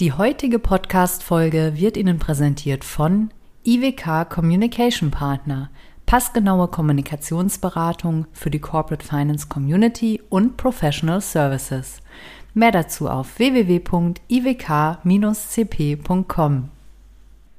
Die heutige Podcast-Folge wird Ihnen präsentiert von IWK Communication Partner, passgenaue Kommunikationsberatung für die Corporate Finance Community und Professional Services. Mehr dazu auf www.iwk-cp.com.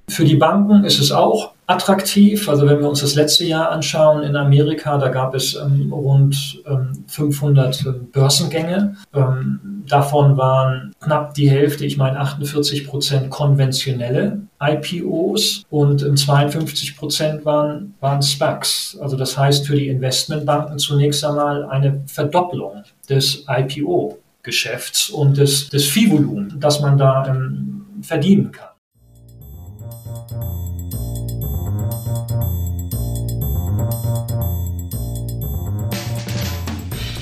Für die Banken ist es auch attraktiv. Also wenn wir uns das letzte Jahr anschauen in Amerika, da gab es ähm, rund ähm, 500 äh, Börsengänge. Ähm, davon waren knapp die Hälfte, ich meine 48 Prozent konventionelle IPOs und 52 Prozent waren, waren SPACs. Also das heißt für die Investmentbanken zunächst einmal eine Verdopplung des IPO-Geschäfts und des, des Viehvolumens, das man da ähm, verdienen kann.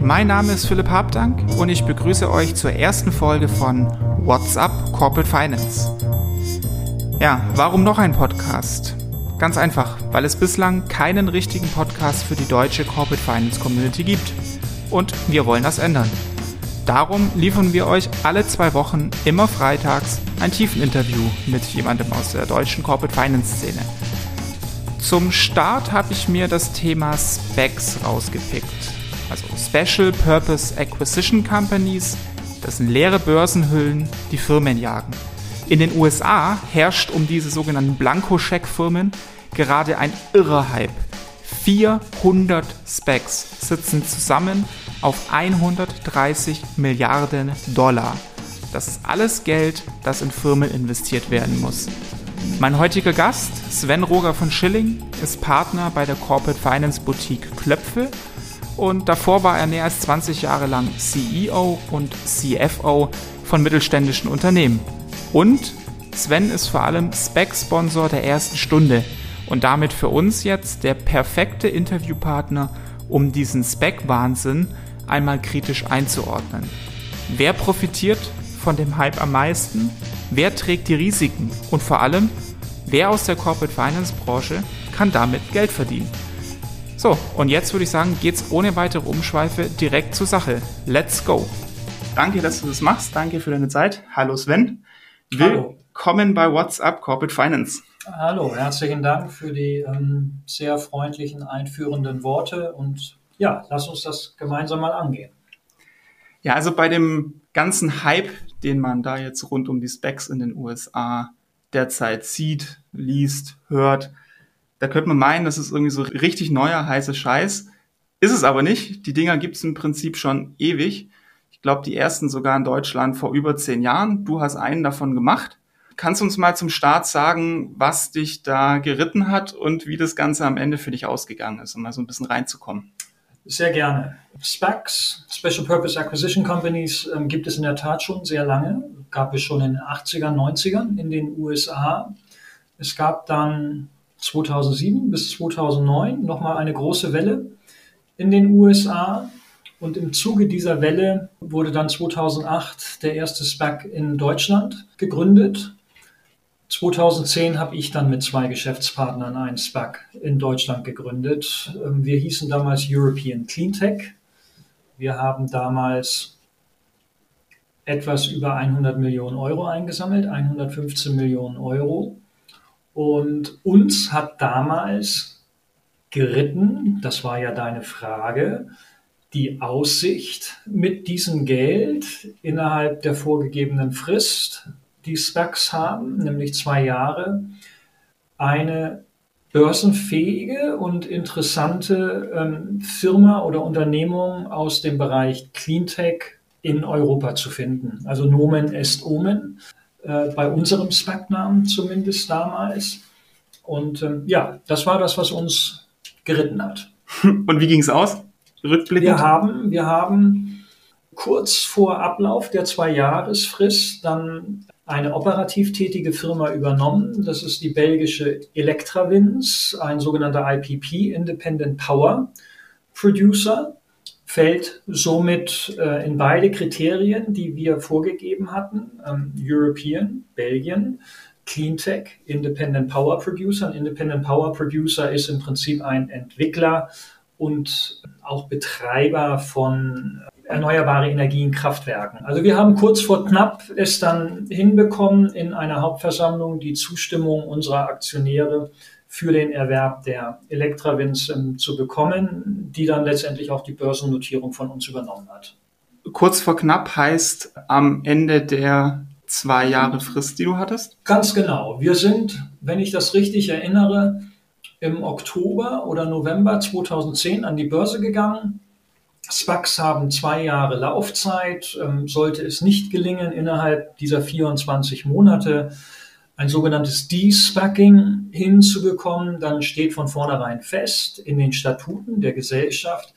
mein Name ist Philipp Habdank und ich begrüße euch zur ersten Folge von What's Up Corporate Finance. Ja, warum noch ein Podcast? Ganz einfach, weil es bislang keinen richtigen Podcast für die deutsche Corporate Finance Community gibt. Und wir wollen das ändern. Darum liefern wir euch alle zwei Wochen immer freitags ein Tiefeninterview mit jemandem aus der deutschen Corporate Finance Szene. Zum Start habe ich mir das Thema Specs rausgepickt also Special Purpose Acquisition Companies, das sind leere Börsenhüllen, die Firmen jagen. In den USA herrscht um diese sogenannten Blankoscheck-Firmen gerade ein irrer Hype. 400 Specs sitzen zusammen auf 130 Milliarden Dollar. Das ist alles Geld, das in Firmen investiert werden muss. Mein heutiger Gast, Sven Roger von Schilling, ist Partner bei der Corporate Finance Boutique Klöpfe und davor war er mehr als 20 Jahre lang CEO und CFO von mittelständischen Unternehmen. Und Sven ist vor allem Spec-Sponsor der ersten Stunde und damit für uns jetzt der perfekte Interviewpartner, um diesen Spec-Wahnsinn einmal kritisch einzuordnen. Wer profitiert von dem Hype am meisten? Wer trägt die Risiken? Und vor allem, wer aus der Corporate Finance Branche kann damit Geld verdienen? So, und jetzt würde ich sagen, geht's ohne weitere Umschweife direkt zur Sache. Let's go. Danke, dass du das machst. Danke für deine Zeit. Hallo Sven. Willkommen bei WhatsApp Corporate Finance. Hallo, herzlichen Dank für die ähm, sehr freundlichen, einführenden Worte und ja, lass uns das gemeinsam mal angehen. Ja, also bei dem ganzen Hype, den man da jetzt rund um die Specs in den USA derzeit sieht, liest, hört, da könnte man meinen, das ist irgendwie so richtig neuer, heißer Scheiß. Ist es aber nicht. Die Dinger gibt es im Prinzip schon ewig. Ich glaube, die ersten sogar in Deutschland vor über zehn Jahren. Du hast einen davon gemacht. Kannst du uns mal zum Start sagen, was dich da geritten hat und wie das Ganze am Ende für dich ausgegangen ist, um mal so ein bisschen reinzukommen? Sehr gerne. SPACs, Special Purpose Acquisition Companies, ähm, gibt es in der Tat schon sehr lange. Gab es schon in den 80ern, 90ern in den USA. Es gab dann 2007 bis 2009 nochmal eine große Welle in den USA. Und im Zuge dieser Welle wurde dann 2008 der erste SPAC in Deutschland gegründet. 2010 habe ich dann mit zwei Geschäftspartnern einen SPAC in Deutschland gegründet. Ähm, wir hießen damals European Cleantech. Wir haben damals etwas über 100 Millionen Euro eingesammelt, 115 Millionen Euro. Und uns hat damals geritten, das war ja deine Frage, die Aussicht, mit diesem Geld innerhalb der vorgegebenen Frist, die Specs haben, nämlich zwei Jahre, eine börsenfähige und interessante ähm, Firma oder Unternehmung aus dem Bereich Cleantech in Europa zu finden. Also Nomen est Omen äh, bei unserem Spec-Namen zumindest damals. Und ähm, ja, das war das, was uns geritten hat. Und wie ging es aus? Rückblickend? Wir haben, wir haben kurz vor Ablauf der Zwei-Jahresfrist dann eine operativ tätige Firma übernommen. Das ist die belgische Electrawins, ein sogenannter IPP, Independent Power Producer, fällt somit äh, in beide Kriterien, die wir vorgegeben hatten, ähm, European, Belgien, Cleantech, Independent Power Producer. Ein Independent Power Producer ist im Prinzip ein Entwickler und auch Betreiber von erneuerbare Energien, Kraftwerken. Also wir haben kurz vor knapp es dann hinbekommen, in einer Hauptversammlung die Zustimmung unserer Aktionäre für den Erwerb der Elektrawins ähm, zu bekommen, die dann letztendlich auch die Börsennotierung von uns übernommen hat. Kurz vor knapp heißt am Ende der zwei Jahre Frist, die du hattest? Ganz genau. Wir sind, wenn ich das richtig erinnere, im Oktober oder November 2010 an die Börse gegangen SPACs haben zwei Jahre Laufzeit. Ähm, sollte es nicht gelingen, innerhalb dieser 24 Monate ein sogenanntes De-Spacking hinzubekommen, dann steht von vornherein fest in den Statuten der Gesellschaft,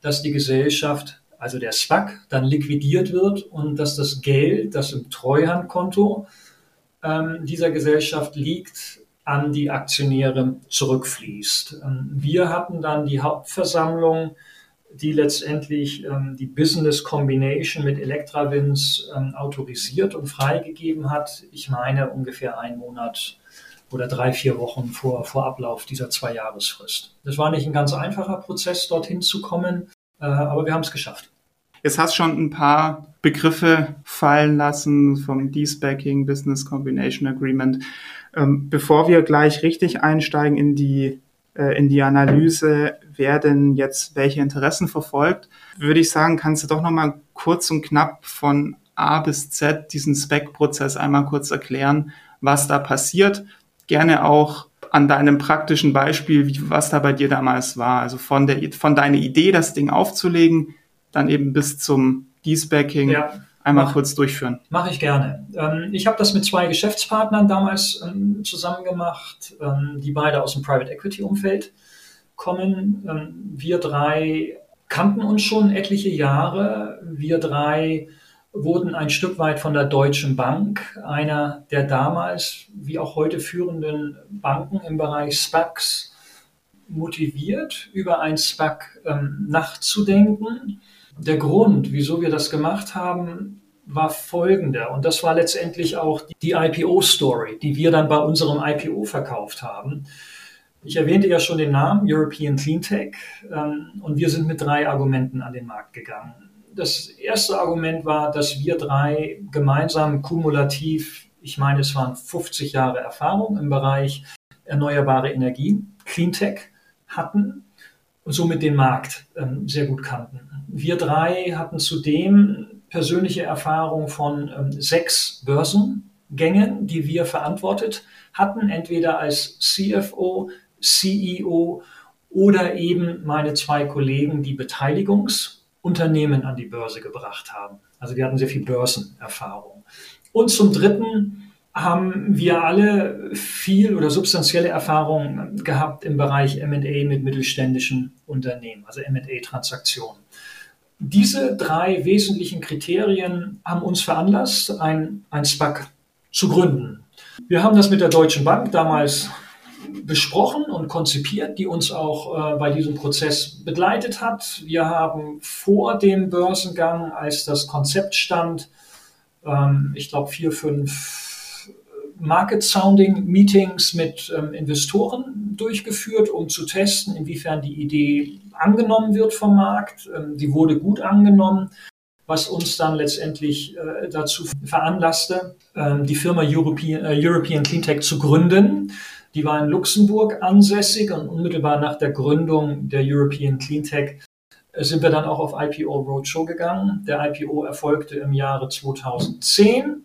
dass die Gesellschaft, also der SPAC, dann liquidiert wird und dass das Geld, das im Treuhandkonto ähm, dieser Gesellschaft liegt, an die Aktionäre zurückfließt. Ähm, wir hatten dann die Hauptversammlung die letztendlich ähm, die Business Combination mit Elektrawins ähm, autorisiert und freigegeben hat. Ich meine ungefähr einen Monat oder drei, vier Wochen vor, vor Ablauf dieser Zwei-Jahresfrist. Das war nicht ein ganz einfacher Prozess, dorthin zu kommen, äh, aber wir haben es geschafft. Jetzt hast schon ein paar Begriffe fallen lassen vom D-Spacking, Business Combination Agreement. Ähm, bevor wir gleich richtig einsteigen in die äh, in die Analyse, wer denn jetzt welche Interessen verfolgt, würde ich sagen, kannst du doch nochmal kurz und knapp von A bis Z diesen Spec-Prozess einmal kurz erklären, was da passiert. Gerne auch an deinem praktischen Beispiel, wie, was da bei dir damals war. Also von der, von deiner Idee, das Ding aufzulegen, dann eben bis zum Despacking. Ja einmal mach, kurz durchführen. Mache ich gerne. Ähm, ich habe das mit zwei Geschäftspartnern damals ähm, zusammen gemacht, ähm, die beide aus dem Private Equity Umfeld kommen. Ähm, wir drei kannten uns schon etliche Jahre. Wir drei wurden ein Stück weit von der Deutschen Bank, einer der damals wie auch heute führenden Banken im Bereich SPACs, motiviert, über ein SPAC ähm, nachzudenken der Grund, wieso wir das gemacht haben, war folgender. Und das war letztendlich auch die IPO-Story, die wir dann bei unserem IPO verkauft haben. Ich erwähnte ja schon den Namen European Cleantech ähm, und wir sind mit drei Argumenten an den Markt gegangen. Das erste Argument war, dass wir drei gemeinsam kumulativ, ich meine, es waren 50 Jahre Erfahrung im Bereich erneuerbare Energie, Cleantech hatten und somit den Markt ähm, sehr gut kannten. Wir drei hatten zudem persönliche Erfahrung von ähm, sechs Börsengängen, die wir verantwortet hatten, entweder als CFO, CEO oder eben meine zwei Kollegen, die Beteiligungsunternehmen an die Börse gebracht haben. Also wir hatten sehr viel Börsenerfahrung. Und zum Dritten haben wir alle viel oder substanzielle Erfahrung gehabt im Bereich M&A mit mittelständischen Unternehmen, also M&A-Transaktionen. Diese drei wesentlichen Kriterien haben uns veranlasst, ein, ein SPAC zu gründen. Wir haben das mit der Deutschen Bank damals besprochen und konzipiert, die uns auch äh, bei diesem Prozess begleitet hat. Wir haben vor dem Börsengang, als das Konzept stand, ähm, ich glaube vier, fünf Market Sounding Meetings mit ähm, Investoren durchgeführt, um zu testen, inwiefern die Idee angenommen wird vom Markt. Ähm, die wurde gut angenommen, was uns dann letztendlich äh, dazu veranlasste, ähm, die Firma European, äh, European Cleantech zu gründen. Die war in Luxemburg ansässig und unmittelbar nach der Gründung der European Cleantech äh, sind wir dann auch auf IPO Roadshow gegangen. Der IPO erfolgte im Jahre 2010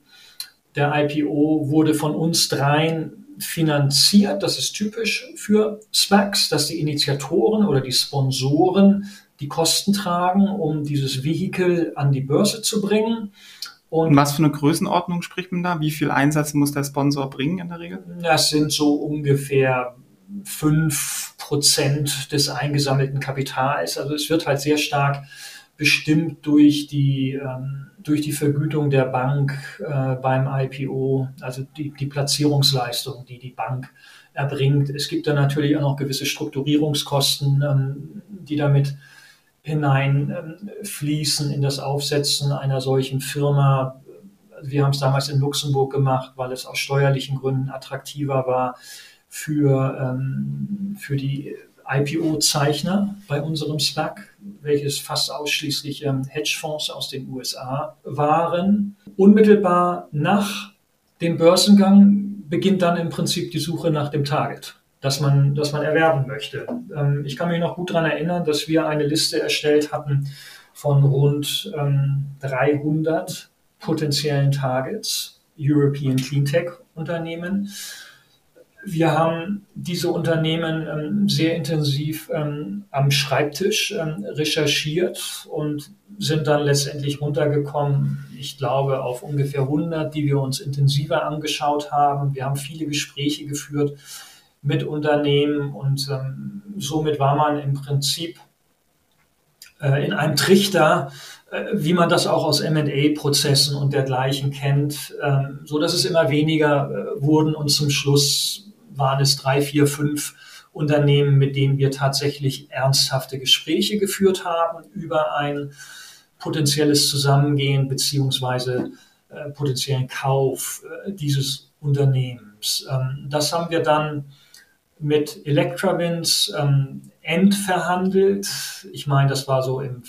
der IPO wurde von uns dreien finanziert. Das ist typisch für SPACs, dass die Initiatoren oder die Sponsoren die Kosten tragen, um dieses Vehikel an die Börse zu bringen. Und, was für eine Größenordnung spricht man da? Wie viel Einsatz muss der Sponsor bringen in der Regel? Das sind so ungefähr fünf Prozent des eingesammelten Kapitals. Also es wird halt sehr stark bestimmt durch die, ähm, durch die Vergütung der Bank äh, beim IPO, also die, die Platzierungsleistung, die die Bank erbringt. Es gibt dann natürlich auch noch gewisse Strukturierungskosten, ähm, die damit hineinfließen ähm, in das Aufsetzen einer solchen Firma. Wir haben es damals in Luxemburg gemacht, weil es aus steuerlichen Gründen attraktiver war für, ähm, für die IPO-Zeichner bei unserem SPAC, welches fast ausschließlich ähm, Hedgefonds aus den USA waren. Unmittelbar nach dem Börsengang beginnt dann im Prinzip die Suche nach dem Target, das man, das man erwerben möchte. Ähm, ich kann mich noch gut daran erinnern, dass wir eine Liste erstellt hatten von rund ähm, 300 potenziellen Targets, European Cleantech Unternehmen wir haben diese Unternehmen ähm, sehr intensiv ähm, am Schreibtisch ähm, recherchiert und sind dann letztendlich runtergekommen, ich glaube, auf ungefähr 100, die wir uns intensiver angeschaut haben. Wir haben viele Gespräche geführt mit Unternehmen und ähm, somit war man im Prinzip äh, in einem Trichter, äh, wie man das auch aus M&A-Prozessen und dergleichen kennt, ähm, so dass es immer weniger äh, wurden und zum Schluss waren es drei, vier, fünf Unternehmen, mit denen wir tatsächlich ernsthafte Gespräche geführt haben über ein potenzielles Zusammengehen beziehungsweise äh, potenziellen Kauf äh, dieses Unternehmens. Ähm, das haben wir dann mit Electravins ähm, endverhandelt. Ich meine, das war so im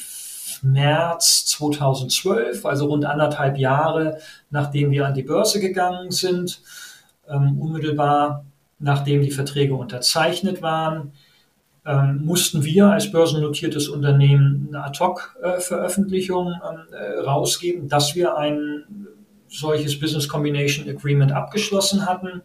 März 2012, also rund anderthalb Jahre, nachdem wir an die Börse gegangen sind. Ähm, unmittelbar nachdem die Verträge unterzeichnet waren, ähm, mussten wir als börsennotiertes Unternehmen eine Ad-Hoc-Veröffentlichung äh, äh, rausgeben, dass wir ein solches Business Combination Agreement abgeschlossen hatten.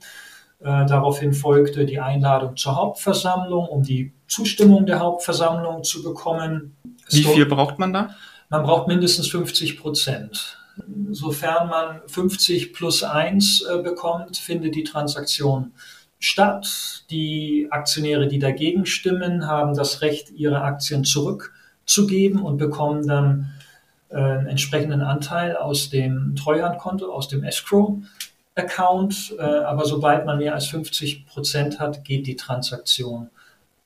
Äh, daraufhin folgte die Einladung zur Hauptversammlung, um die Zustimmung der Hauptversammlung zu bekommen. Wie viel braucht man da? Man braucht mindestens 50 Prozent. Sofern man 50 plus 1 äh, bekommt, findet die Transaktion statt. Die Aktionäre, die dagegen stimmen, haben das Recht, ihre Aktien zurückzugeben und bekommen dann äh, einen entsprechenden Anteil aus dem Treuhandkonto, aus dem Escrow-Account. Äh, aber sobald man mehr als 50 Prozent hat, geht die Transaktion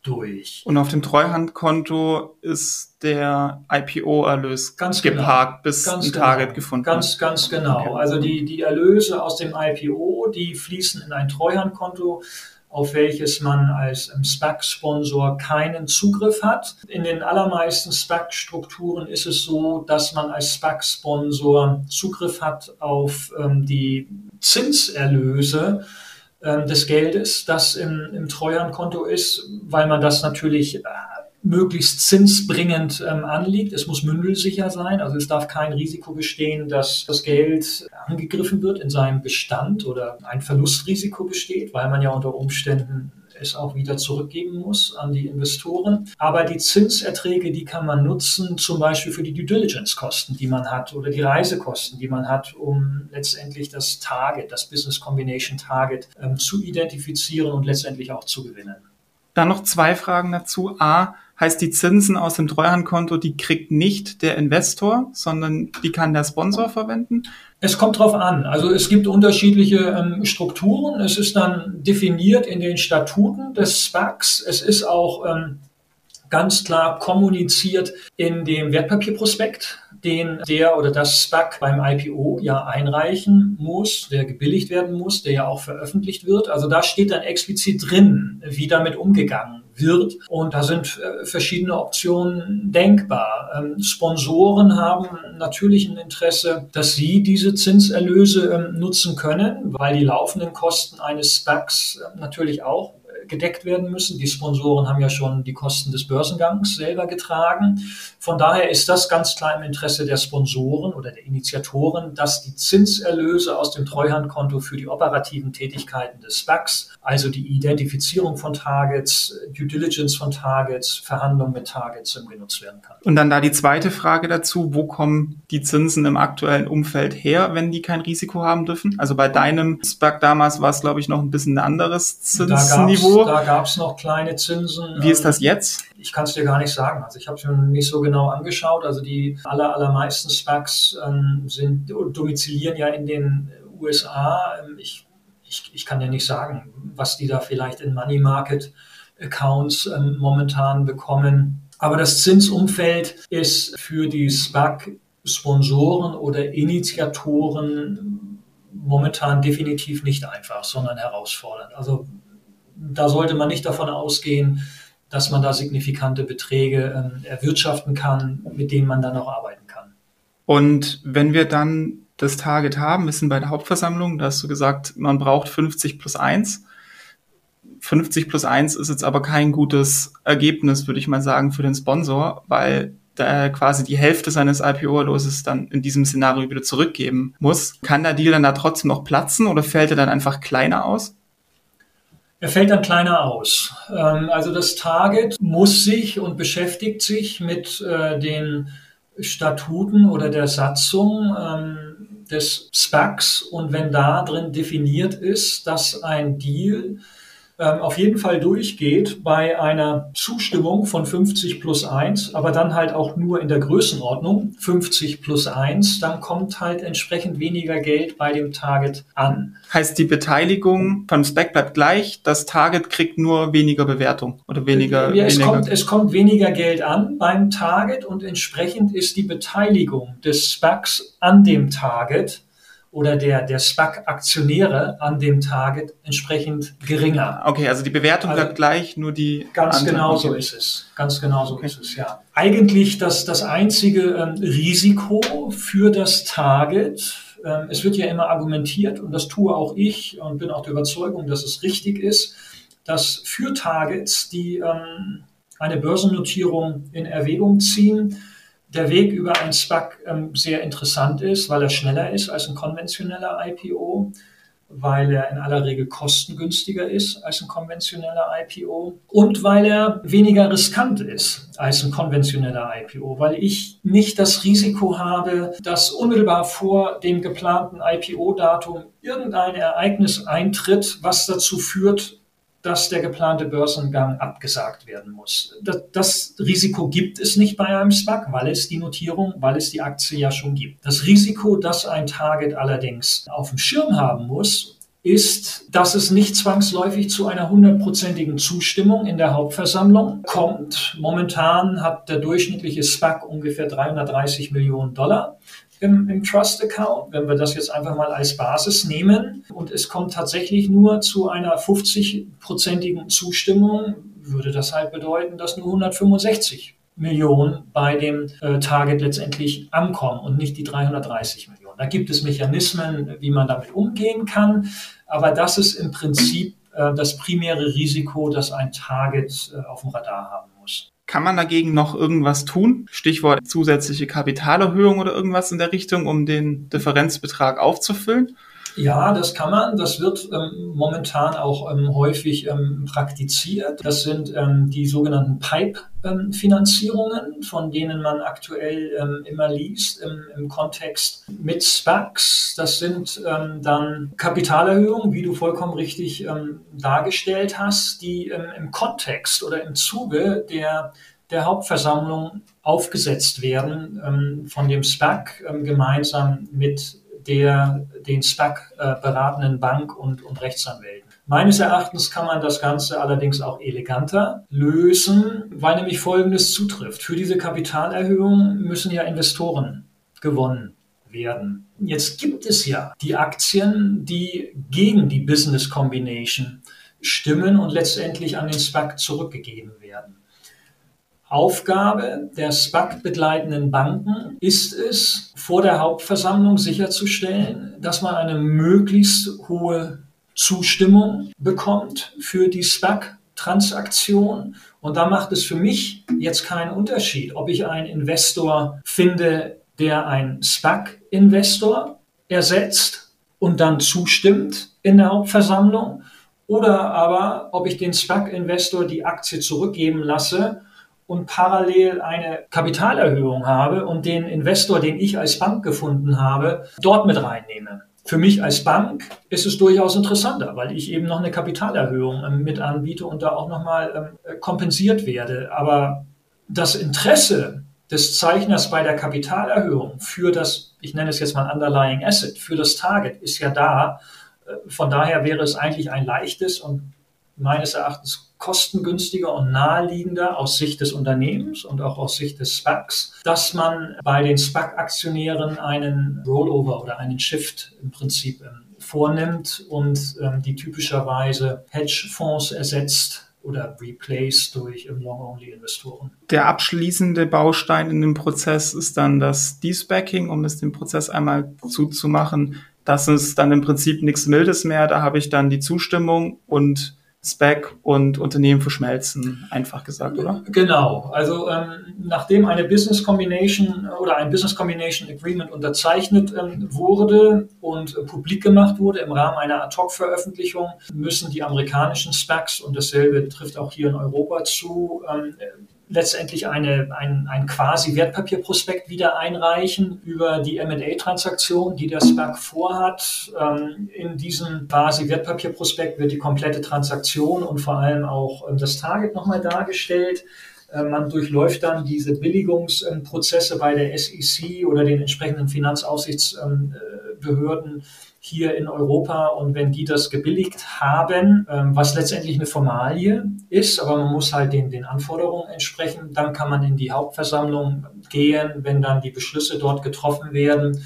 durch. Und auf dem Treuhandkonto ist der IPO-Erlös ganz geparkt, genau. bis ganz ein genau. Target gefunden Ganz, ganz genau. Okay. Also die, die Erlöse aus dem IPO, die fließen in ein Treuhandkonto, auf welches man als ähm, SPAC-Sponsor keinen Zugriff hat. In den allermeisten SPAC-Strukturen ist es so, dass man als SPAC-Sponsor Zugriff hat auf ähm, die Zinserlöse ähm, des Geldes, das im, im Treuhandkonto ist, weil man das natürlich äh, möglichst zinsbringend ähm, anliegt. Es muss mündelsicher sein, also es darf kein Risiko bestehen, dass das Geld angegriffen wird in seinem Bestand oder ein Verlustrisiko besteht, weil man ja unter Umständen es auch wieder zurückgeben muss an die Investoren. Aber die Zinserträge, die kann man nutzen, zum Beispiel für die Due Diligence-Kosten, die man hat oder die Reisekosten, die man hat, um letztendlich das Target, das Business Combination Target ähm, zu identifizieren und letztendlich auch zu gewinnen. Dann noch zwei Fragen dazu. A, heißt die Zinsen aus dem Treuhandkonto, die kriegt nicht der Investor, sondern die kann der Sponsor verwenden? Es kommt drauf an. Also es gibt unterschiedliche ähm, Strukturen. Es ist dann definiert in den Statuten des SPACs. Es ist auch ähm, ganz klar kommuniziert in dem Wertpapierprospekt, den der oder das SPAC beim IPO ja einreichen muss, der gebilligt werden muss, der ja auch veröffentlicht wird. Also da steht dann explizit drin, wie damit umgegangen wird. Und da sind äh, verschiedene Optionen denkbar. Ähm, Sponsoren haben natürlich ein Interesse, dass sie diese Zinserlöse ähm, nutzen können, weil die laufenden Kosten eines SPACs äh, natürlich auch gedeckt werden müssen. Die Sponsoren haben ja schon die Kosten des Börsengangs selber getragen. Von daher ist das ganz klar im Interesse der Sponsoren oder der Initiatoren, dass die Zinserlöse aus dem Treuhandkonto für die operativen Tätigkeiten des SPACs, also die Identifizierung von Targets, Due Diligence von Targets, Verhandlungen mit Targets genutzt werden kann. Und dann da die zweite Frage dazu, wo kommen die Zinsen im aktuellen Umfeld her, wenn die kein Risiko haben dürfen? Also bei deinem SPAC damals war es, glaube ich, noch ein bisschen ein anderes Zinsniveau so. Da gab es noch kleine Zinsen. Wie ist das jetzt? Ich kann es dir gar nicht sagen. Also ich habe es mir nicht so genau angeschaut. Also die aller, allermeisten SPACs ähm, sind, domizilieren ja in den USA. Ähm, ich, ich, ich kann dir nicht sagen, was die da vielleicht in Money Market Accounts ähm, momentan bekommen. Aber das Zinsumfeld ist für die SPAC-Sponsoren oder Initiatoren momentan definitiv nicht einfach, sondern herausfordernd. Also da sollte man nicht davon ausgehen, dass man da signifikante Beträge äh, erwirtschaften kann, mit denen man dann auch arbeiten kann. Und wenn wir dann das Target haben, wir sind bei der Hauptversammlung, da hast du gesagt, man braucht 50 plus 1. 50 plus 1 ist jetzt aber kein gutes Ergebnis, würde ich mal sagen, für den Sponsor, weil der quasi die Hälfte seines IPO-Loses dann in diesem Szenario wieder zurückgeben muss. Kann der Deal dann da trotzdem noch platzen oder fällt er dann einfach kleiner aus? Er fällt dann kleiner aus. Ähm, also das Target muss sich und beschäftigt sich mit äh, den Statuten oder der Satzung ähm, des SPACs und wenn da drin definiert ist, dass ein Deal ähm, auf jeden Fall durchgeht bei einer Zustimmung von 50 plus 1, aber dann halt auch nur in der Größenordnung 50 plus 1, dann kommt halt entsprechend weniger Geld bei dem Target an. Heißt die Beteiligung vom Spec bleibt gleich, das Target kriegt nur weniger Bewertung oder weniger. Ja, es, weniger kommt, es kommt weniger Geld an beim Target und entsprechend ist die Beteiligung des Specs an dem Target oder der, der SPAC-Aktionäre an dem Target entsprechend geringer. Okay, also die Bewertung also bleibt gleich, nur die. Ganz Anteil. genau so ist es. Ganz genau so okay. ist es, ja. Eigentlich das, das einzige ähm, Risiko für das Target, ähm, es wird ja immer argumentiert, und das tue auch ich und bin auch der Überzeugung, dass es richtig ist, dass für Targets, die ähm, eine Börsennotierung in Erwägung ziehen, der Weg über ein SPAC ähm, sehr interessant ist, weil er schneller ist als ein konventioneller IPO, weil er in aller Regel kostengünstiger ist als ein konventioneller IPO und weil er weniger riskant ist als ein konventioneller IPO, weil ich nicht das Risiko habe, dass unmittelbar vor dem geplanten IPO-Datum irgendein Ereignis eintritt, was dazu führt, dass der geplante Börsengang abgesagt werden muss. Das, das, Risiko gibt es nicht bei einem SPAC, weil es die Notierung, weil es die Aktie ja schon gibt. Das Risiko, das ein Target allerdings auf dem Schirm haben muss, ist, dass es nicht zwangsläufig zu einer hundertprozentigen Zustimmung in der Hauptversammlung kommt. Momentan hat der durchschnittliche SPAC ungefähr 330 Millionen Dollar im, im Trust Account, wenn wir das jetzt einfach mal als Basis nehmen und es kommt tatsächlich nur zu einer 50-prozentigen Zustimmung, würde das halt bedeuten, dass nur 165 Millionen bei dem äh, Target letztendlich ankommen und nicht die 330 Millionen. Da gibt es Mechanismen, wie man damit umgehen kann, aber das ist im Prinzip äh, das primäre Risiko, das ein Target äh, auf dem Radar haben. Kann man dagegen noch irgendwas tun? Stichwort zusätzliche Kapitalerhöhung oder irgendwas in der Richtung, um den Differenzbetrag aufzufüllen? Ja, das kann man. Das wird ähm, momentan auch ähm, häufig ähm, praktiziert. Das sind ähm, die sogenannten Pipe-Finanzierungen, von denen man aktuell ähm, immer liest im, im, Kontext mit SPACs. Das sind ähm, dann Kapitalerhöhungen, wie du vollkommen richtig dargestellt hast, die im Kontext oder im Zuge der der Hauptversammlung aufgesetzt werden ähm, von dem SPAC ähm, gemeinsam mit der den SPAC äh, beratenden Bank und, und Rechtsanwälten. Meines Erachtens kann man das Ganze allerdings auch eleganter lösen, weil nämlich Folgendes zutrifft. Für diese Kapitalerhöhung müssen ja Investoren gewonnen werden. Jetzt gibt es ja die Aktien, die gegen die Business Combination stimmen und letztendlich an den SPAC zurückgegeben werden. Aufgabe der SPAC begleitenden Banken ist es, vor der Hauptversammlung sicherzustellen, dass man eine möglichst hohe Zustimmung bekommt für die SPAC-Transaktion. Und da macht es für mich jetzt keinen Unterschied, ob ich einen Investor finde, der einen SPAC-Investor ersetzt und dann zustimmt in der Hauptversammlung, oder aber ob ich den SPAC-Investor die Aktie zurückgeben lasse und parallel eine Kapitalerhöhung habe und den Investor, den ich als Bank gefunden habe, dort mit reinnehme. Für mich als Bank ist es durchaus interessanter, weil ich eben noch eine Kapitalerhöhung ähm, mit anbiete und da auch nochmal ähm, kompensiert werde. Aber das Interesse des Zeichners bei der Kapitalerhöhung für das, ich nenne es jetzt mal Underlying Asset, für das Target ist ja da. Äh, von daher wäre es eigentlich ein leichtes und meines Erachtens kostengünstiger und naheliegender aus Sicht des Unternehmens und auch aus Sicht des SPACs, dass man bei den SPAC-Aktionären einen Rollover oder einen Shift im Prinzip ähm, vornimmt und ähm, die typischerweise Hedgefonds ersetzt oder replaced durch Long-Only-Investoren. Der abschließende Baustein in dem Prozess ist dann das Despacking, um es den Prozess einmal zuzumachen. Das ist dann im Prinzip nichts Mildes mehr. Da habe ich dann die Zustimmung und Spec und Unternehmen verschmelzen, einfach gesagt, oder? Genau. Also ähm, nachdem eine Business Combination oder ein Business Combination Agreement unterzeichnet ähm, wurde und äh, publik gemacht wurde im Rahmen einer Ad-Hoc-Veröffentlichung, müssen die amerikanischen Specs, und dasselbe trifft auch hier in Europa zu, ähm, letztendlich eine, ein, ein quasi Wertpapierprospekt wieder einreichen über die M&A-Transaktion, die der SPAC vorhat. Ähm, in diesem quasi Wertpapierprospekt wird die komplette Transaktion und vor allem auch ähm, das Target nochmal dargestellt. Äh, man durchläuft dann diese Billigungsprozesse bei der SEC oder den entsprechenden Finanzaufsichtsbehörden hier in Europa und wenn die das gebilligt haben, ähm, was letztendlich eine Formalie ist, aber man muss halt den, den Anforderungen entsprechen, dann kann man in die Hauptversammlung gehen, wenn dann die Beschlüsse dort getroffen werden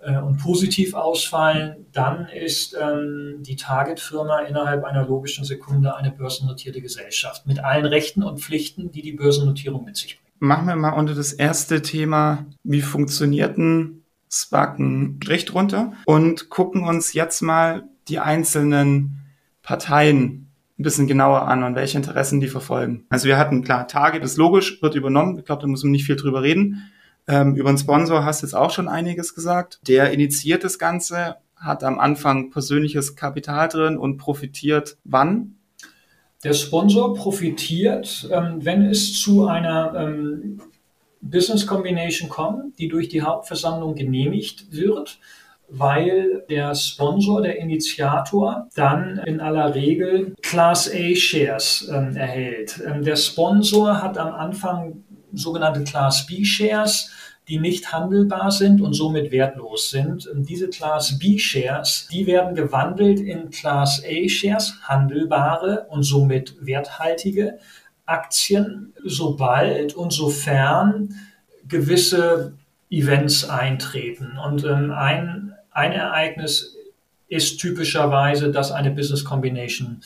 äh, und positiv ausfallen, dann ist ähm, die Target-Firma innerhalb einer logischen Sekunde eine börsennotierte Gesellschaft mit allen Rechten und Pflichten, die die Börsennotierung mit sich bringt. Machen wir mal unter das erste Thema, wie funktionierten SPAC einen Strich drunter und gucken uns jetzt mal die einzelnen Parteien ein bisschen genauer an und welche Interessen die verfolgen. Also wir hatten klar, Target ist logisch, wird übernommen. Ich glaube, da muss man nicht viel drüber reden. Ähm, über einen Sponsor hast du jetzt auch schon einiges gesagt. Der initiiert das Ganze, hat am Anfang persönliches Kapital drin und profitiert wann? Der Sponsor profitiert, ähm, wenn es zu einer ähm, Business Combination kommen, die durch die Hauptversammlung genehmigt wird, weil der Sponsor, der Initiator, dann in aller Regel Class A Shares ähm, erhält. Ähm, der Sponsor hat am Anfang sogenannte Class B Shares, die nicht handelbar sind und somit wertlos sind. Und diese Class B Shares, die werden gewandelt in Class A Shares, handelbare und somit werthaltige. Aktien, sobald und sofern gewisse Events eintreten. Und ähm, ein, ein Ereignis ist typischerweise, dass eine Business Combination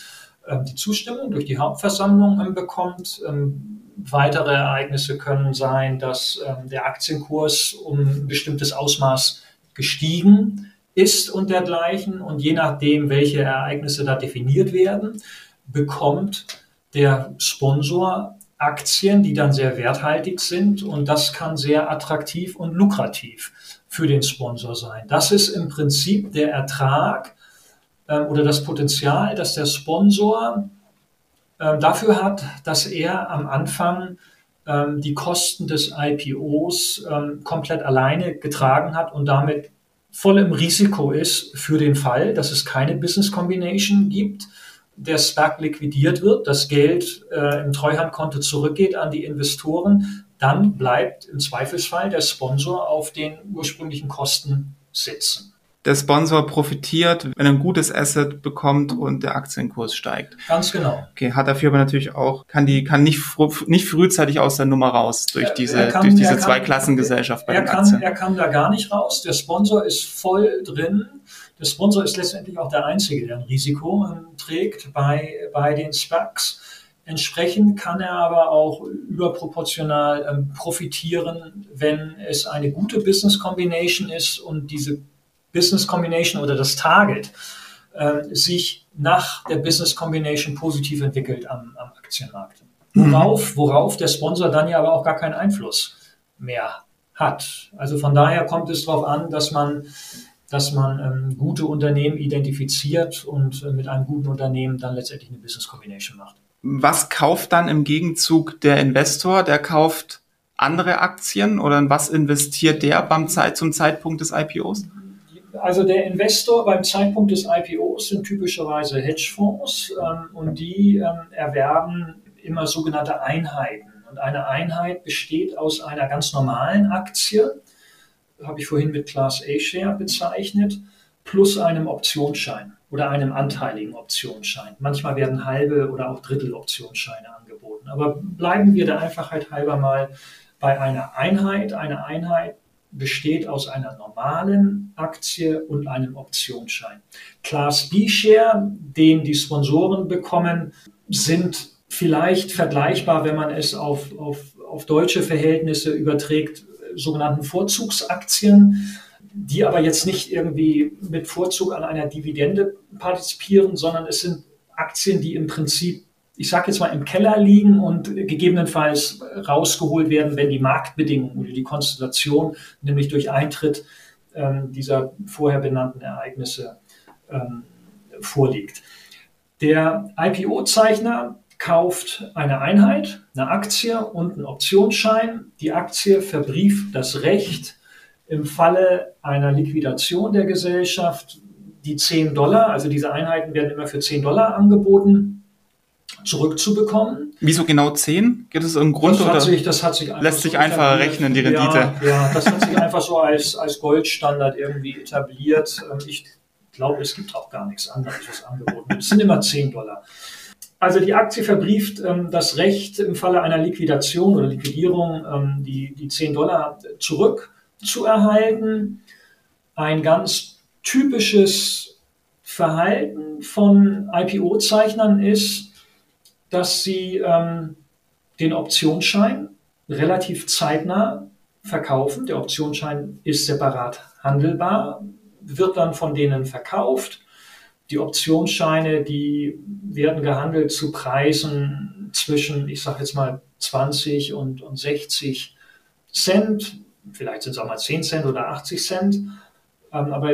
ähm, die Zustimmung durch die Hauptversammlung ähm, bekommt. Ähm, weitere Ereignisse können sein, dass ähm, der Aktienkurs um ein bestimmtes Ausmaß gestiegen ist und dergleichen. Und je nachdem, welche Ereignisse da definiert werden, bekommt der Sponsor Aktien, die dann sehr werthaltig sind und das kann sehr attraktiv und lukrativ für den Sponsor sein. Das ist im Prinzip der Ertrag äh, oder das Potenzial, dass der Sponsor äh, dafür hat, dass er am Anfang äh, die Kosten des IPOs ähm, komplett alleine getragen hat und damit voll im Risiko ist für den Fall, dass es keine Business Combination gibt der SPAC liquidiert wird, das Geld äh, im Treuhandkonto zurückgeht an die Investoren, dann bleibt im Zweifelsfall der Sponsor auf den ursprünglichen Kosten sitzen. Der Sponsor profitiert, wenn er ein gutes Asset bekommt und der Aktienkurs steigt. Ganz genau. Okay, hat dafür aber natürlich auch, kann die, kann nicht, nicht frühzeitig aus der Nummer raus durch diese, kann, durch diese Zweiklassengesellschaft bei er den Aktien. Er kann da gar nicht raus. Der Sponsor ist voll drin der Sponsor ist letztendlich auch der Einzige, der ein Risiko ähm, trägt bei, bei den SPACs. Entsprechend kann er aber auch überproportional ähm, profitieren, wenn es eine gute Business Combination ist und diese Business Combination oder das Target äh, sich nach der Business Combination positiv entwickelt am, am Aktienmarkt. Mhm. Worauf, worauf der Sponsor dann ja aber auch gar keinen Einfluss mehr hat. Also von daher kommt es darauf an, dass man dass man ähm, gute Unternehmen identifiziert und äh, mit einem guten Unternehmen dann letztendlich eine Business Combination macht. Was kauft dann im Gegenzug der Investor? Der kauft andere Aktien oder in was investiert der beim Zeit, zum Zeitpunkt des IPOs? Also der Investor beim Zeitpunkt des IPOs sind typischerweise Hedgefonds ähm, und die ähm, erwerben immer sogenannte Einheiten. Und eine Einheit besteht aus einer ganz normalen Aktie, habe ich vorhin mit Class A-Share bezeichnet, plus einem Optionsschein oder einem anteiligen Optionsschein. Manchmal werden halbe oder auch Drittel Optionsscheine angeboten. Aber bleiben wir der Einfachheit halber mal bei einer Einheit. Eine Einheit besteht aus einer normalen Aktie und einem Optionsschein. Class B-Share, den die Sponsoren bekommen, sind vielleicht vergleichbar, wenn man es auf, auf, auf deutsche Verhältnisse überträgt, sogenannten Vorzugsaktien, die aber jetzt nicht irgendwie mit Vorzug an einer Dividende partizipieren, sondern es sind Aktien, die im Prinzip, ich sage jetzt mal, im Keller liegen und gegebenenfalls rausgeholt werden, wenn die Marktbedingungen oder die Konstellation, nämlich durch Eintritt ähm, dieser vorher benannten Ereignisse ähm, vorliegt. Der IPO-Zeichner kauft eine Einheit, eine Aktie und einen Optionsschein. Die Aktie verbrieft das Recht, im Falle einer Liquidation der Gesellschaft die 10 Dollar, also diese Einheiten werden immer für 10 Dollar angeboten, zurückzubekommen. Wieso genau 10? Gibt es irgendeinen Grund? Das, hat sich, das sich lässt sich so einfach rechnen, die Rendite. Ja, ja, das hat sich einfach so als, als Goldstandard irgendwie etabliert. Ähm, ich glaube, es gibt auch gar nichts anderes, was angeboten wird. Es sind immer 10 Dollar. Also die Aktie verbrieft ähm, das Recht im Falle einer Liquidation oder Liquidierung ähm, die, die 10 Dollar zurückzuerhalten. Ein ganz typisches Verhalten von IPO-Zeichnern ist, dass sie ähm, den Optionsschein relativ zeitnah verkaufen. Der Optionsschein ist separat handelbar, wird dann von denen verkauft die Optionsscheine, die werden gehandelt zu Preisen zwischen, ich sage jetzt mal, 20 und, und 60 Cent. Vielleicht sind es auch mal 10 Cent oder 80 Cent. Ähm, aber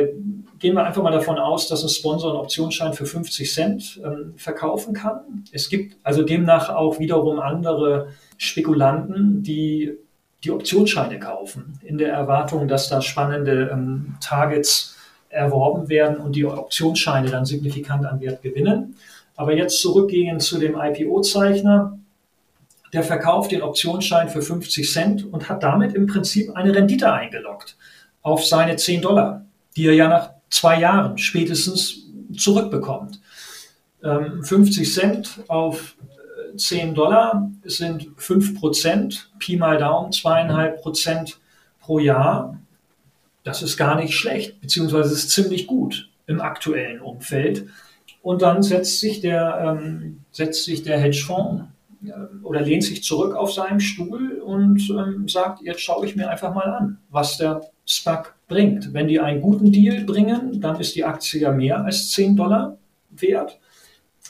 gehen wir einfach mal davon aus, dass ein Sponsor einen Optionsschein für 50 Cent ähm, verkaufen kann. Es gibt also demnach auch wiederum andere Spekulanten, die die Optionsscheine kaufen, in der Erwartung, dass da spannende ähm, Targets erworben werden und die Optionsscheine dann signifikant an Wert gewinnen. Aber jetzt zurückgehen zu dem IPO-Zeichner. Der verkauft den Optionsschein für 50 Cent und hat damit im Prinzip eine Rendite eingeloggt auf seine 10 Dollar, die er ja nach zwei Jahren spätestens zurückbekommt. 50 ähm, Cent auf 10 äh, Dollar sind 5 Prozent, Pi mal Daumen, zweieinhalb Prozent pro Jahr das ist gar nicht schlecht, beziehungsweise ist ziemlich gut im aktuellen Umfeld. Und dann setzt sich der, ähm, setzt sich der Hedgefonds äh, oder lehnt sich zurück auf seinem Stuhl und ähm, sagt, jetzt schaue ich mir einfach mal an, was der SPAC bringt. Wenn die einen guten Deal bringen, dann ist die Aktie ja mehr als 10 Dollar wert.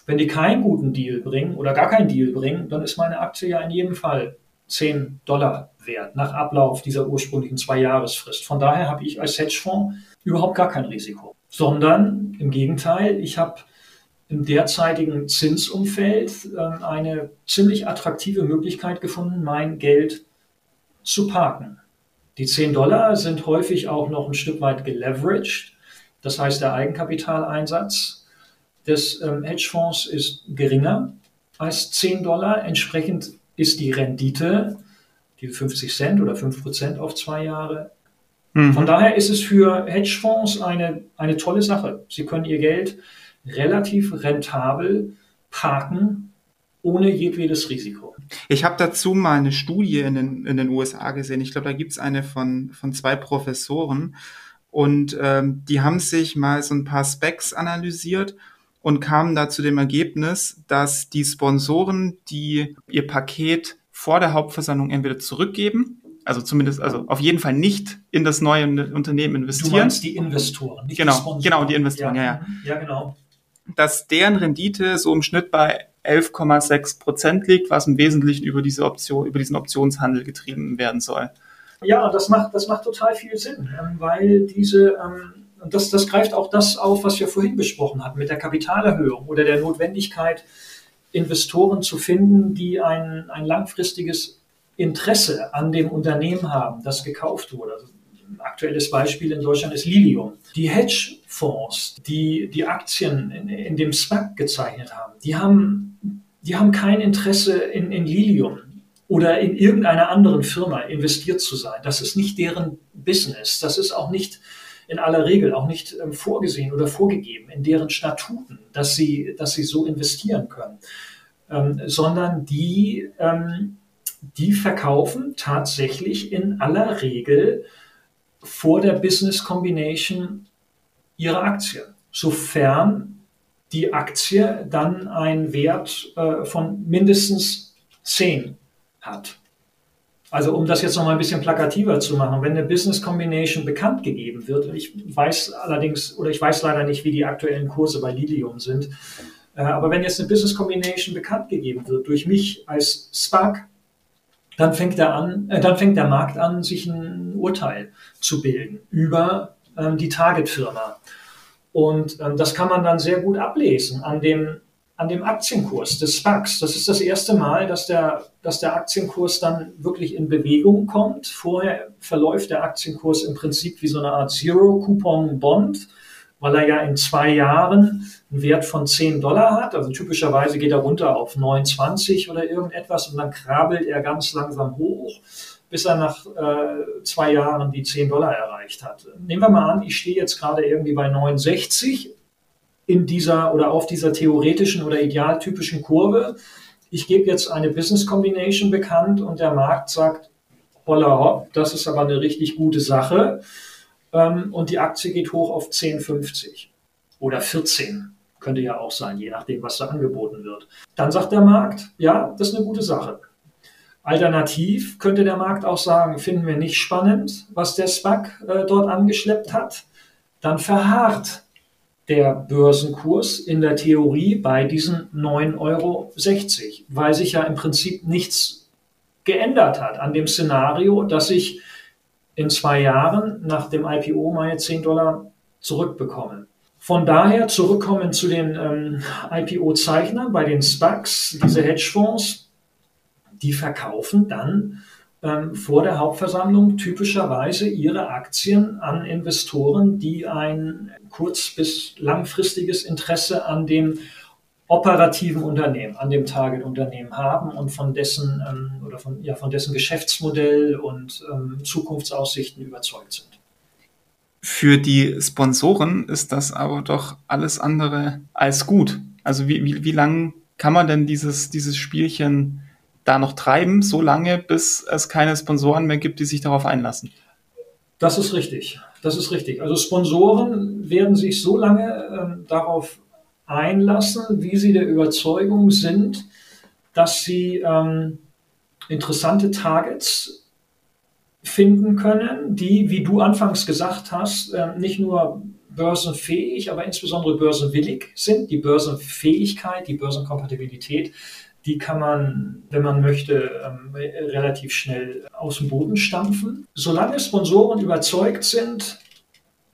Wenn die keinen guten Deal bringen oder gar keinen Deal bringen, dann ist meine Aktie ja in jedem Fall 10 Dollar wert nach Ablauf dieser ursprünglichen Zwei-Jahresfrist. Von daher habe ich als Hedgefonds überhaupt gar kein Risiko, sondern im Gegenteil, ich habe im derzeitigen Zinsumfeld äh, eine ziemlich attraktive Möglichkeit gefunden, mein Geld zu parken. Die 10 Dollar sind häufig auch noch ein Stück weit geleveraged. Das heißt, der Eigenkapitaleinsatz des ähm, Hedgefonds ist geringer als 10 Dollar. Entsprechend ist die Rendite, die 50 Cent oder 5 Prozent auf zwei Jahre. Mhm. Von daher ist es für Hedgefonds eine, eine tolle Sache. Sie können ihr Geld relativ rentabel parken, ohne jedwedes Risiko. Ich habe dazu mal eine Studie in den, in den USA gesehen. Ich glaube, da gibt es eine von, von zwei Professoren. Und ähm, die haben sich mal so ein paar Specs analysiert und kamen da zu dem Ergebnis, dass die Sponsoren, die ihr Paket vor der Hauptversammlung entweder zurückgeben, also zumindest, also auf jeden Fall nicht in das neue Unternehmen investieren. Du meinst die Investoren, nicht genau, die Genau, die Investoren, ja, ja. Ja, genau. Dass deren Rendite so im Schnitt bei 11,6 Prozent liegt, was im Wesentlichen über diese Option, über diesen Optionshandel getrieben werden soll. Ja, das macht, das macht total viel Sinn, ähm, weil diese, ähm, das, das greift auch das auf, was wir vorhin besprochen hatten, mit der Kapitalerhöhung oder der Notwendigkeit, Investoren zu finden, die ein, ein langfristiges Interesse an dem Unternehmen haben, das gekauft wurde. Also aktuelles Beispiel in Deutschland ist Lilium. Die Hedgefonds, die die Aktien in, in dem SPAC gezeichnet haben, die haben, die haben kein Interesse in, in Lilium oder in irgendeiner anderen Firma investiert zu sein. Das ist nicht deren Business. Das ist auch nicht in aller Regel auch nicht ähm, vorgesehen oder vorgegeben in deren Statuten, dass sie, dass sie so investieren können, ähm, sondern die, ähm, die verkaufen tatsächlich in aller Regel vor der Business Combination ihre Aktie, sofern die Aktie dann einen Wert äh, von mindestens 10 hat. Also um das jetzt noch mal ein bisschen plakativer zu machen, wenn eine Business Combination bekannt gegeben wird, ich weiß allerdings oder ich weiß leider nicht, wie die aktuellen Kurse bei Lilium sind, äh, aber wenn jetzt eine Business Combination bekannt gegeben wird durch mich als SPAC, dann fängt er an, äh, dann fängt der Markt an, sich ein Urteil zu bilden über ähm, die Target-Firma. Und ähm, das kann man dann sehr gut ablesen an dem an dem Aktienkurs des SPACs. Das ist das erste Mal, dass der, dass der Aktienkurs dann wirklich in Bewegung kommt. Vorher verläuft der Aktienkurs im Prinzip wie so eine Art Zero-Coupon-Bond, weil er ja in zwei Jahren einen Wert von 10 Dollar hat. Also typischerweise geht er runter auf 29 oder irgendetwas und dann krabbelt er ganz langsam hoch, bis er nach äh, zwei Jahren die 10 Dollar erreicht hat. Nehmen wir mal an, ich stehe jetzt gerade irgendwie bei 69 in dieser oder auf dieser theoretischen oder idealtypischen Kurve. Ich gebe jetzt eine Business Combination bekannt und der Markt sagt, holla hopp, das ist aber eine richtig gute Sache. Ähm, und die Aktie geht hoch auf 10,50 oder 14. Könnte ja auch sein, je nachdem, was da angeboten wird. Dann sagt der Markt, ja, das ist eine gute Sache. Alternativ könnte der Markt auch sagen, finden wir nicht spannend, was der SPAC äh, dort angeschleppt hat. Dann verharrt der Börsenkurs in der Theorie bei diesen 9,60 Euro, weil sich ja im Prinzip nichts geändert hat an dem Szenario, dass ich in zwei Jahren nach dem IPO meine 10 Dollar zurückbekomme. Von daher zurückkommen zu den ähm, IPO-Zeichnern bei den SPACs, diese Hedgefonds, die verkaufen dann ähm, vor der Hauptversammlung typischerweise ihre Aktien an Investoren, die ein kurz- bis langfristiges Interesse an dem operativen Unternehmen, an dem Target-Unternehmen haben und von dessen ähm, oder von, ja, von dessen Geschäftsmodell und ähm, Zukunftsaussichten überzeugt sind. Für die Sponsoren ist das aber doch alles andere als gut. Also wie, wie, wie lange kann man denn dieses, dieses Spielchen da noch treiben, so lange, bis es keine Sponsoren mehr gibt, die sich darauf einlassen. Das ist richtig. Das ist richtig. Also Sponsoren werden sich so lange ähm, darauf einlassen, wie sie der Überzeugung sind, dass sie ähm, interessante Targets finden können, die, wie du anfangs gesagt hast, äh, nicht nur börsenfähig, aber insbesondere börsenwillig sind. Die Börsenfähigkeit, die Börsenkompatibilität die kann man, wenn man möchte, ähm, relativ schnell aus dem Boden stampfen. Solange Sponsoren überzeugt sind,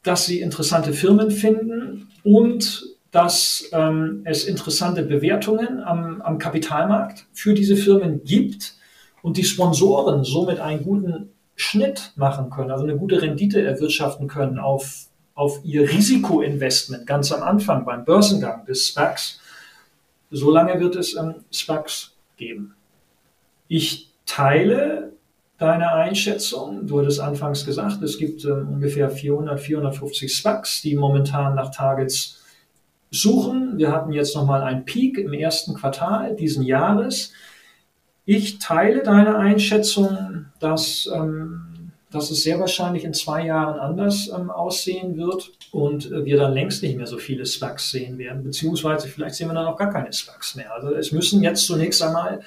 dass sie interessante Firmen finden und dass ähm, es interessante Bewertungen am, am Kapitalmarkt für diese Firmen gibt und die Sponsoren somit einen guten Schnitt machen können, also eine gute Rendite erwirtschaften können auf, auf ihr Risikoinvestment ganz am Anfang beim Börsengang des SPACs, solange wird es ähm, SPACs geben. Ich teile deine Einschätzung. Du hattest anfangs gesagt, es gibt äh, ungefähr 400, 450 SPACs, die momentan nach Targets suchen. Wir hatten jetzt nochmal einen Peak im ersten Quartal diesen Jahres. Ich teile deine Einschätzung, dass ähm, dass es sehr wahrscheinlich in zwei Jahren anders ähm, aussehen wird und äh, wir dann längst nicht mehr so viele SPACs sehen werden, beziehungsweise vielleicht sehen wir dann auch gar keine SPACs mehr. Also es müssen jetzt zunächst einmal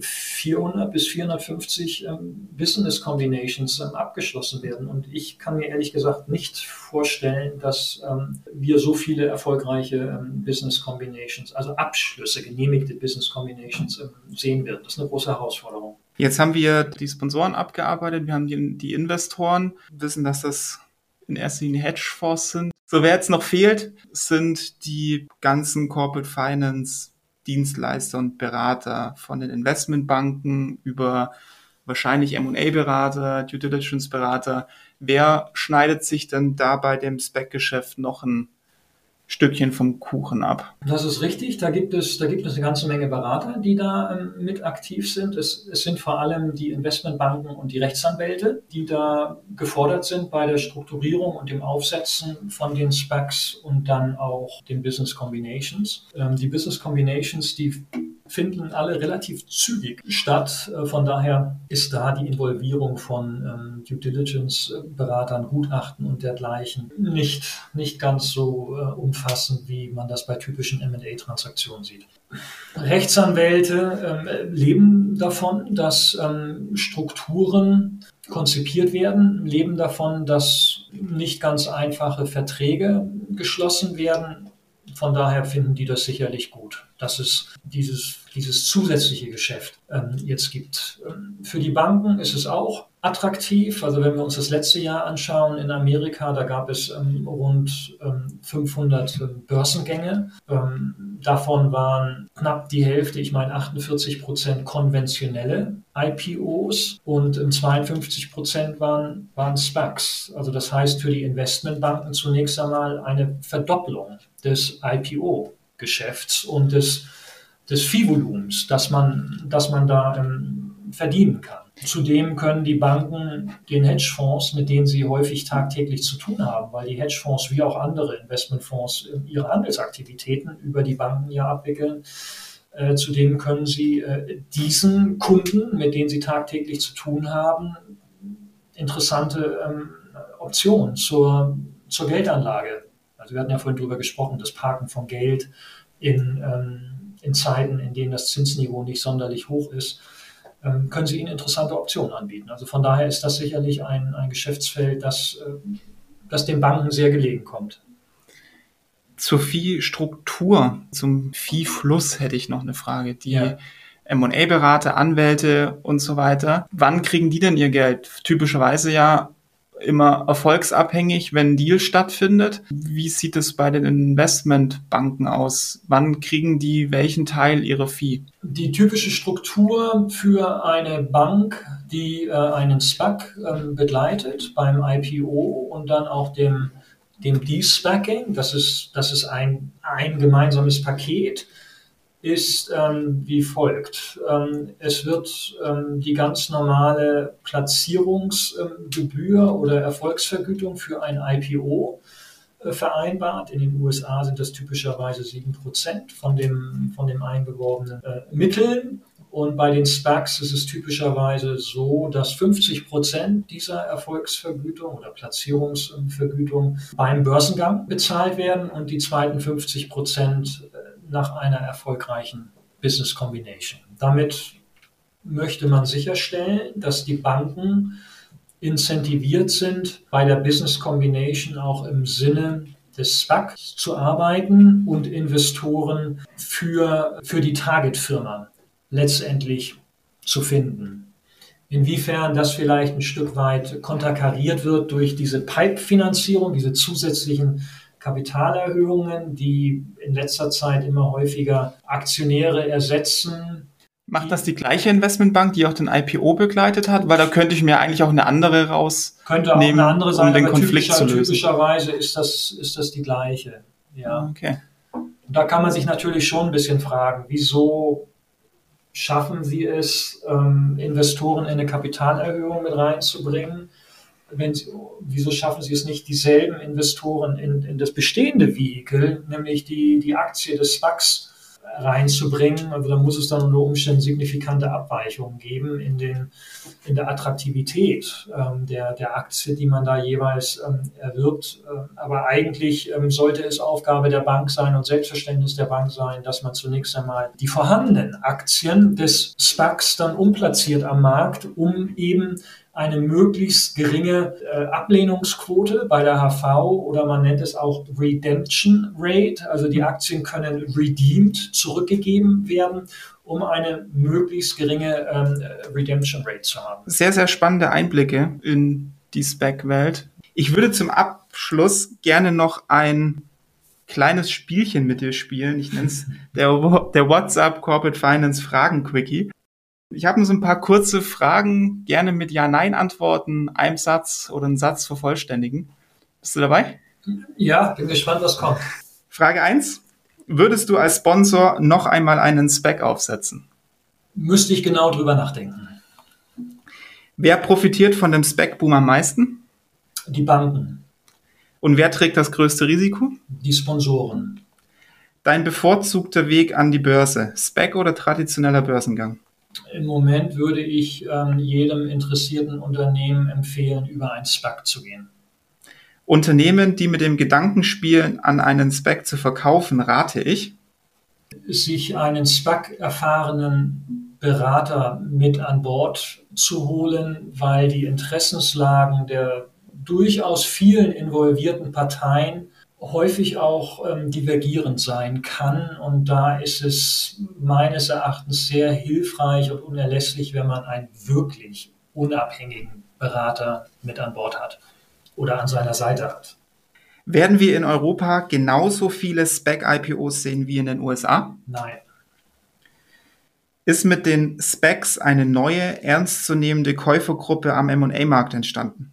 400 bis 450 ähm, Business Combinations ähm, abgeschlossen werden. Und ich kann mir ehrlich gesagt nicht vorstellen, dass ähm, wir so viele erfolgreiche ähm, Business Combinations, also Abschlüsse, genehmigte Business Combinations ähm, sehen werden. Das ist eine große Herausforderung. Jetzt haben wir die Sponsoren abgearbeitet, wir haben die, die Investoren, wissen, dass das in erster Linie Hedgefonds sind. So, wer jetzt noch fehlt, sind die ganzen Corporate Finance Dienstleister und Berater von den Investmentbanken über wahrscheinlich M&A-Berater, Due Diligence-Berater. Wer schneidet sich denn da bei dem Spec-Geschäft noch ein Stückchen vom Kuchen ab. Das ist richtig. Da gibt es, da gibt es eine ganze Menge Berater, die da ähm, mit aktiv sind. Es, es sind vor allem die Investmentbanken und die Rechtsanwälte, die da gefordert sind bei der Strukturierung und dem Aufsetzen von den Specs und dann auch den Business Combinations. Ähm, die Business Combinations, die finden alle relativ zügig statt. Äh, von daher ist da die Involvierung von ähm, Due Diligence-Beratern, Gutachten und dergleichen nicht, nicht ganz so äh, umfassend, wie man das bei typischen MA-Transaktionen sieht. Rechtsanwälte ähm, leben davon, dass ähm, Strukturen konzipiert werden, leben davon, dass nicht ganz einfache Verträge geschlossen werden. Von daher finden die das sicherlich gut dass es dieses, dieses zusätzliche Geschäft ähm, jetzt gibt. Ähm, für die Banken ist es auch attraktiv. Also wenn wir uns das letzte Jahr anschauen in Amerika, da gab es ähm, rund ähm, 500 ähm, Börsengänge. Ähm, davon waren knapp die Hälfte, ich meine 48 Prozent konventionelle IPOs und 52 Prozent waren, waren SPACs. Also das heißt für die Investmentbanken zunächst einmal eine Verdopplung des IPO Geschäfts und des, des Viehvolumens, das man, das man da ähm, verdienen kann. Zudem können die Banken den Hedgefonds, mit denen sie häufig tagtäglich zu tun haben, weil die Hedgefonds wie auch andere Investmentfonds äh, ihre Handelsaktivitäten über die Banken ja abwickeln, äh, zudem können sie äh, diesen Kunden, mit denen sie tagtäglich zu tun haben, interessante ähm, Optionen zur, zur Geldanlage also wir hatten ja vorhin darüber gesprochen, das Parken von Geld in, ähm, in Zeiten, in denen das Zinsniveau nicht sonderlich hoch ist, ähm, können sie ihnen interessante Optionen anbieten. Also von daher ist das sicherlich ein, ein Geschäftsfeld, das, äh, das den Banken sehr gelegen kommt. Zur Viehstruktur, zum Viehfluss hätte ich noch eine Frage. Die ja. M&A-Berater, Anwälte und so weiter. Wann kriegen die denn ihr Geld? Typischerweise ja immer erfolgsabhängig, wenn ein Deal stattfindet. Wie sieht es bei den Investmentbanken aus? Wann kriegen die welchen Teil ihrer Fee? Die typische Struktur für eine Bank, die äh, einen SPAC äh, begleitet beim IPO und dann auch dem, dem De-SPACing, das ist, das ist ein, ein gemeinsames Paket, ist ähm, wie folgt. Ähm, es wird ähm, die ganz normale Platzierungsgebühr ähm, oder Erfolgsvergütung für ein IPO äh, vereinbart. In den USA sind das typischerweise 7% von dem, von dem eingeworbenen äh, Mitteln. Und bei den SPACs ist es typischerweise so, dass 50 Prozent dieser Erfolgsvergütung oder Platzierungsvergütung beim Börsengang bezahlt werden und die zweiten 50 Prozent nach einer erfolgreichen Business Combination. Damit möchte man sicherstellen, dass die Banken incentiviert sind, bei der Business Combination auch im Sinne des SPAC zu arbeiten und Investoren für, für die Target-Firma letztendlich zu finden. Inwiefern das vielleicht ein Stück weit konterkariert wird durch diese Pipe-Finanzierung, diese zusätzlichen Kapitalerhöhungen, die in letzter Zeit immer häufiger Aktionäre ersetzen. Macht das die gleiche Investmentbank, die auch den IPO begleitet hat? Weil da könnte ich mir eigentlich auch eine andere raus könnte auch eine andere sein, um den Konflikt zu lösen. Typischerweise ist das, ist das die gleiche. Ja. Okay. Und da kann man sich natürlich schon ein bisschen fragen, wieso schaffen sie es, ähm, Investoren in eine Kapitalerhöhung mit reinzubringen? Wenn sie, wieso schaffen sie es nicht, dieselben Investoren in, in das bestehende Vehikel, nämlich die, die Aktie des SPACs, reinzubringen. Also da muss es dann unter Umständen signifikante Abweichungen geben in, den, in der Attraktivität ähm, der, der Aktie, die man da jeweils ähm, erwirbt. Ähm, aber eigentlich ähm, sollte es Aufgabe der Bank sein und Selbstverständnis der Bank sein, dass man zunächst einmal die vorhandenen Aktien des SPACs dann umplatziert am Markt, um eben eine möglichst geringe äh, Ablehnungsquote bei der HV oder man nennt es auch Redemption Rate. Also die Aktien können redeemed zurückgegeben werden, um eine möglichst geringe ähm, Redemption Rate zu haben. Sehr, sehr spannende Einblicke in die Spec-Welt. Ich würde zum Abschluss gerne noch ein kleines Spielchen mit dir spielen. Ich nenne es der, der WhatsApp Corporate Finance Fragen Quickie. Ich habe so ein paar kurze Fragen, gerne mit Ja-Nein-Antworten, einem Satz oder einen Satz vervollständigen. Bist du dabei? Ja, bin gespannt, was kommt. Frage 1. Würdest du als Sponsor noch einmal einen Spec aufsetzen? Müsste ich genau drüber nachdenken. Wer profitiert von dem Spec-Boom am meisten? Die Banken. Und wer trägt das größte Risiko? Die Sponsoren. Dein bevorzugter Weg an die Börse, Spec oder traditioneller Börsengang? Im Moment würde ich ähm, jedem interessierten Unternehmen empfehlen, über ein SPAC zu gehen. Unternehmen, die mit dem Gedanken spielen, an einen SPAC zu verkaufen, rate ich. Sich einen SPAC-erfahrenen Berater mit an Bord zu holen, weil die Interessenslagen der durchaus vielen involvierten Parteien häufig auch ähm, divergierend sein kann. Und da ist es meines Erachtens sehr hilfreich und unerlässlich, wenn man einen wirklich unabhängigen Berater mit an Bord hat oder an seiner Seite hat. Werden wir in Europa genauso viele Spec-IPOs sehen wie in den USA? Nein. Ist mit den Specs eine neue, ernstzunehmende Käufergruppe am M&A-Markt entstanden?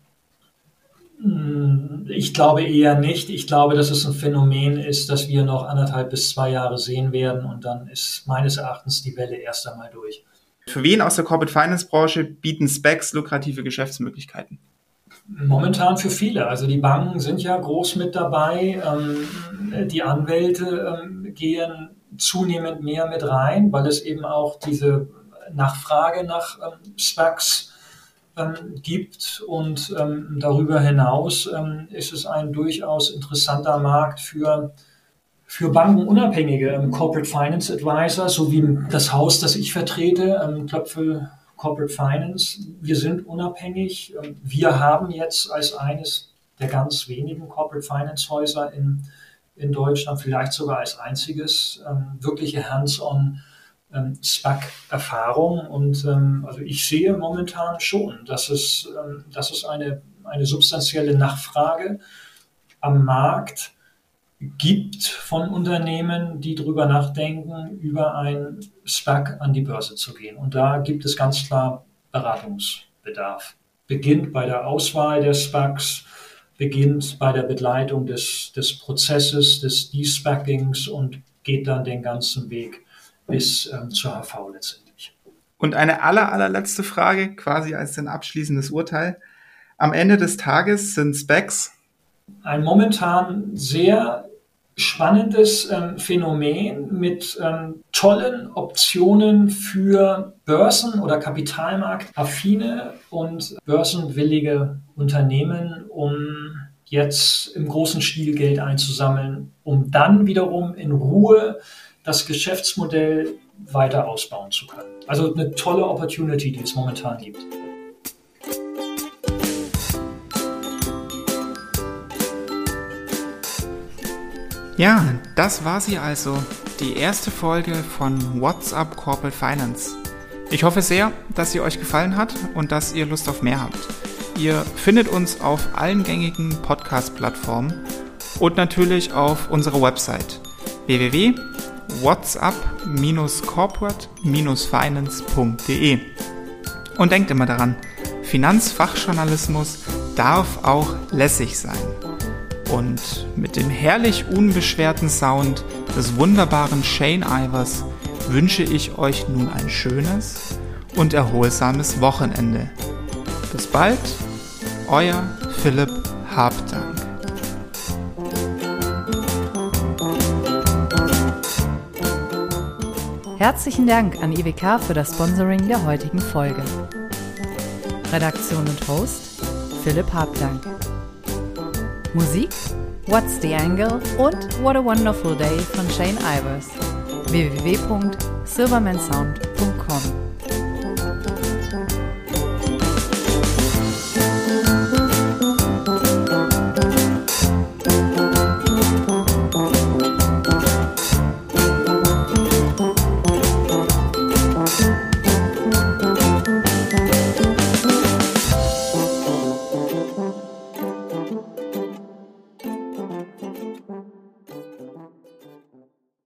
Hm, ich glaube eher nicht. Ich glaube, dass es ein Phänomen ist, das wir noch anderthalb bis zwei Jahre sehen werden und dann ist meines Erachtens die Welle erst einmal durch. Für wen aus der Corporate Finance Branche bieten Specs lukrative Geschäftsmöglichkeiten? Momentan für viele. Also die Banken sind ja groß mit dabei. Ähm, die Anwälte ähm, gehen zunehmend mehr mit rein, weil es eben auch diese Nachfrage nach ähm, Specs ähm, gibt. Und ähm, darüber hinaus ähm, ist es ein durchaus interessanter Markt für, für bankenunabhängige ähm, Corporate Finance Advisor, so wie das Haus, das ich vertrete, ähm, Klöpfel Corporate Finance. Wir sind unabhängig. Ähm, wir haben jetzt als eines der ganz wenigen Corporate Finance Häuser in, in Deutschland, vielleicht sogar als einziges, wirkliche Hands-on ähm, SPAC-Erfahrung. Und ähm, also ich sehe momentan schon, dass es, ähm, dass es eine, eine substanzielle Nachfrage am Markt gibt von Unternehmen, die darüber nachdenken, über ein SPAC an die Börse zu gehen. Und da gibt es ganz klar Beratungsbedarf. Beginnt bei der Auswahl der SPACs, beginnt bei der Begleitung des, des Prozesses, des De-Spackings und geht dann den ganzen Weg bis ähm, zur HV letztendlich. Und eine aller, allerletzte Frage, quasi als ein abschließendes Urteil. Am Ende des Tages sind Specs ein momentan sehr spannendes ähm, Phänomen mit ähm, tollen Optionen für Börsen- oder Kapitalmarktaffine und börsenwillige Unternehmen, um jetzt im großen Stil Geld einzusammeln, um dann wiederum in Ruhe das Geschäftsmodell weiter ausbauen zu können. Also eine tolle Opportunity, die es momentan gibt. Ja, das war sie also, die erste Folge von WhatsApp Corporate Finance. Ich hoffe sehr, dass sie euch gefallen hat und dass ihr Lust auf mehr habt. Ihr findet uns auf allen gängigen Podcast-Plattformen und natürlich auf unserer Website www whatsapp-corporate-finance.de. Und denkt immer daran, Finanzfachjournalismus darf auch lässig sein. Und mit dem herrlich unbeschwerten Sound des wunderbaren Shane Ivers wünsche ich euch nun ein schönes und erholsames Wochenende. Bis bald, euer Philipp Habdank. Herzlichen Dank an IWK für das Sponsoring der heutigen Folge. Redaktion und Host Philipp Habdank. Musik What's the Angle und What a Wonderful Day von Shane Ivers. www.silvermansound.com